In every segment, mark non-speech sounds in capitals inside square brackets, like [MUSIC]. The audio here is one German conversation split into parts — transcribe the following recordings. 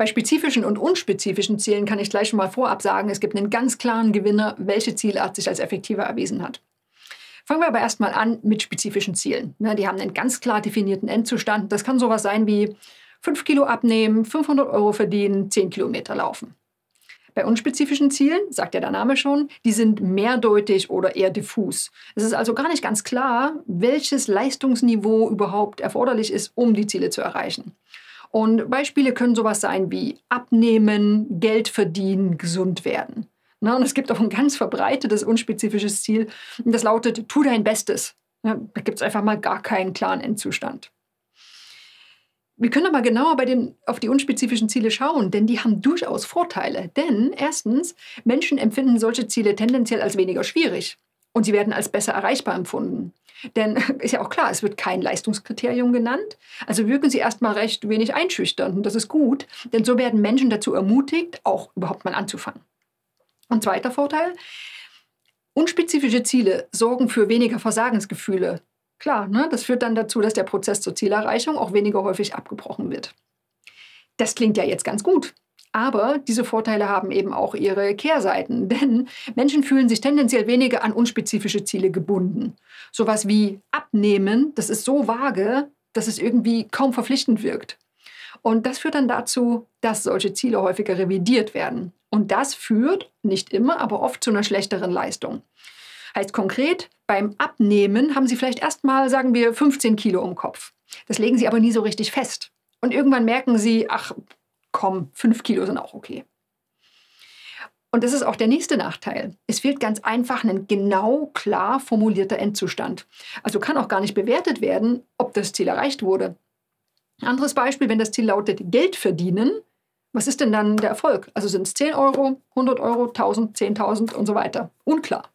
Bei spezifischen und unspezifischen Zielen kann ich gleich schon mal vorab sagen, es gibt einen ganz klaren Gewinner, welche Zielart sich als effektiver erwiesen hat. Fangen wir aber erstmal an mit spezifischen Zielen. Ne, die haben einen ganz klar definierten Endzustand. Das kann sowas sein wie 5 Kilo abnehmen, 500 Euro verdienen, 10 Kilometer laufen. Bei unspezifischen Zielen, sagt ja der Name schon, die sind mehrdeutig oder eher diffus. Es ist also gar nicht ganz klar, welches Leistungsniveau überhaupt erforderlich ist, um die Ziele zu erreichen. Und Beispiele können sowas sein wie abnehmen, Geld verdienen, gesund werden. Na, und es gibt auch ein ganz verbreitetes, unspezifisches Ziel, und das lautet, tu dein Bestes. Ja, da gibt es einfach mal gar keinen klaren Endzustand. Wir können aber genauer bei den, auf die unspezifischen Ziele schauen, denn die haben durchaus Vorteile. Denn erstens, Menschen empfinden solche Ziele tendenziell als weniger schwierig und sie werden als besser erreichbar empfunden. Denn [LAUGHS] ist ja auch klar, es wird kein Leistungskriterium genannt. Also wirken sie erstmal recht wenig einschüchternd und das ist gut, denn so werden Menschen dazu ermutigt, auch überhaupt mal anzufangen. Und zweiter Vorteil, unspezifische Ziele sorgen für weniger Versagensgefühle Klar, ne? das führt dann dazu, dass der Prozess zur Zielerreichung auch weniger häufig abgebrochen wird. Das klingt ja jetzt ganz gut. Aber diese Vorteile haben eben auch ihre Kehrseiten, [LAUGHS] denn Menschen fühlen sich tendenziell weniger an unspezifische Ziele gebunden. Sowas wie abnehmen, das ist so vage, dass es irgendwie kaum verpflichtend wirkt. Und das führt dann dazu, dass solche Ziele häufiger revidiert werden. Und das führt, nicht immer, aber oft zu einer schlechteren Leistung. Heißt konkret, beim Abnehmen haben Sie vielleicht erstmal, sagen wir, 15 Kilo im Kopf. Das legen Sie aber nie so richtig fest. Und irgendwann merken Sie, ach komm, 5 Kilo sind auch okay. Und das ist auch der nächste Nachteil. Es fehlt ganz einfach ein genau klar formulierter Endzustand. Also kann auch gar nicht bewertet werden, ob das Ziel erreicht wurde. Anderes Beispiel, wenn das Ziel lautet Geld verdienen, was ist denn dann der Erfolg? Also sind es 10 Euro, 100 Euro, 1000, 10.000 und so weiter. Unklar.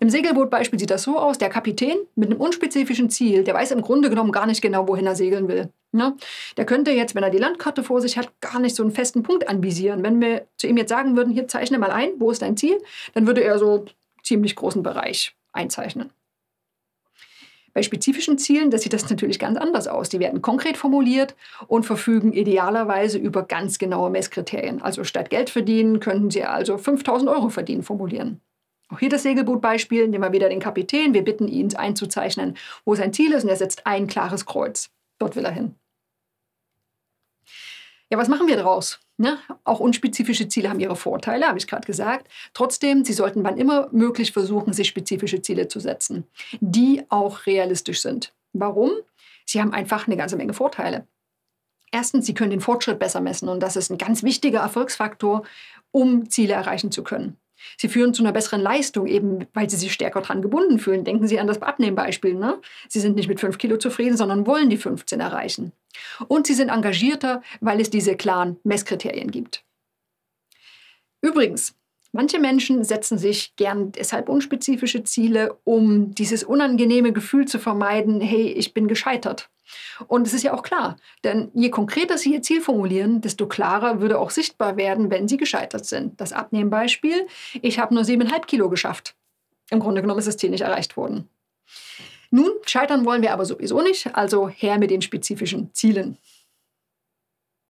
Im Segelbootbeispiel sieht das so aus, der Kapitän mit einem unspezifischen Ziel, der weiß im Grunde genommen gar nicht genau, wohin er segeln will. Ja? Der könnte jetzt, wenn er die Landkarte vor sich hat, gar nicht so einen festen Punkt anvisieren. Wenn wir zu ihm jetzt sagen würden, hier zeichne mal ein, wo ist dein Ziel, dann würde er so ziemlich großen Bereich einzeichnen. Bei spezifischen Zielen, das sieht das natürlich ganz anders aus. Die werden konkret formuliert und verfügen idealerweise über ganz genaue Messkriterien. Also statt Geld verdienen könnten Sie also 5000 Euro verdienen formulieren. Auch hier das Segelbootbeispiel, nehmen wir wieder den Kapitän. Wir bitten ihn einzuzeichnen, wo sein Ziel ist und er setzt ein klares Kreuz. Dort will er hin. Ja, was machen wir daraus? Ja, auch unspezifische Ziele haben ihre Vorteile, habe ich gerade gesagt. Trotzdem, Sie sollten wann immer möglich versuchen, sich spezifische Ziele zu setzen, die auch realistisch sind. Warum? Sie haben einfach eine ganze Menge Vorteile. Erstens, Sie können den Fortschritt besser messen und das ist ein ganz wichtiger Erfolgsfaktor, um Ziele erreichen zu können. Sie führen zu einer besseren Leistung, eben weil sie sich stärker daran gebunden fühlen. Denken Sie an das Abnehmbeispiel. Ne? Sie sind nicht mit 5 Kilo zufrieden, sondern wollen die 15 erreichen. Und sie sind engagierter, weil es diese klaren Messkriterien gibt. Übrigens, manche Menschen setzen sich gern deshalb unspezifische Ziele, um dieses unangenehme Gefühl zu vermeiden, hey, ich bin gescheitert. Und es ist ja auch klar, denn je konkreter Sie Ihr Ziel formulieren, desto klarer würde auch sichtbar werden, wenn Sie gescheitert sind. Das Abnehmbeispiel, ich habe nur 7,5 Kilo geschafft. Im Grunde genommen ist das Ziel nicht erreicht worden. Nun, scheitern wollen wir aber sowieso nicht, also her mit den spezifischen Zielen.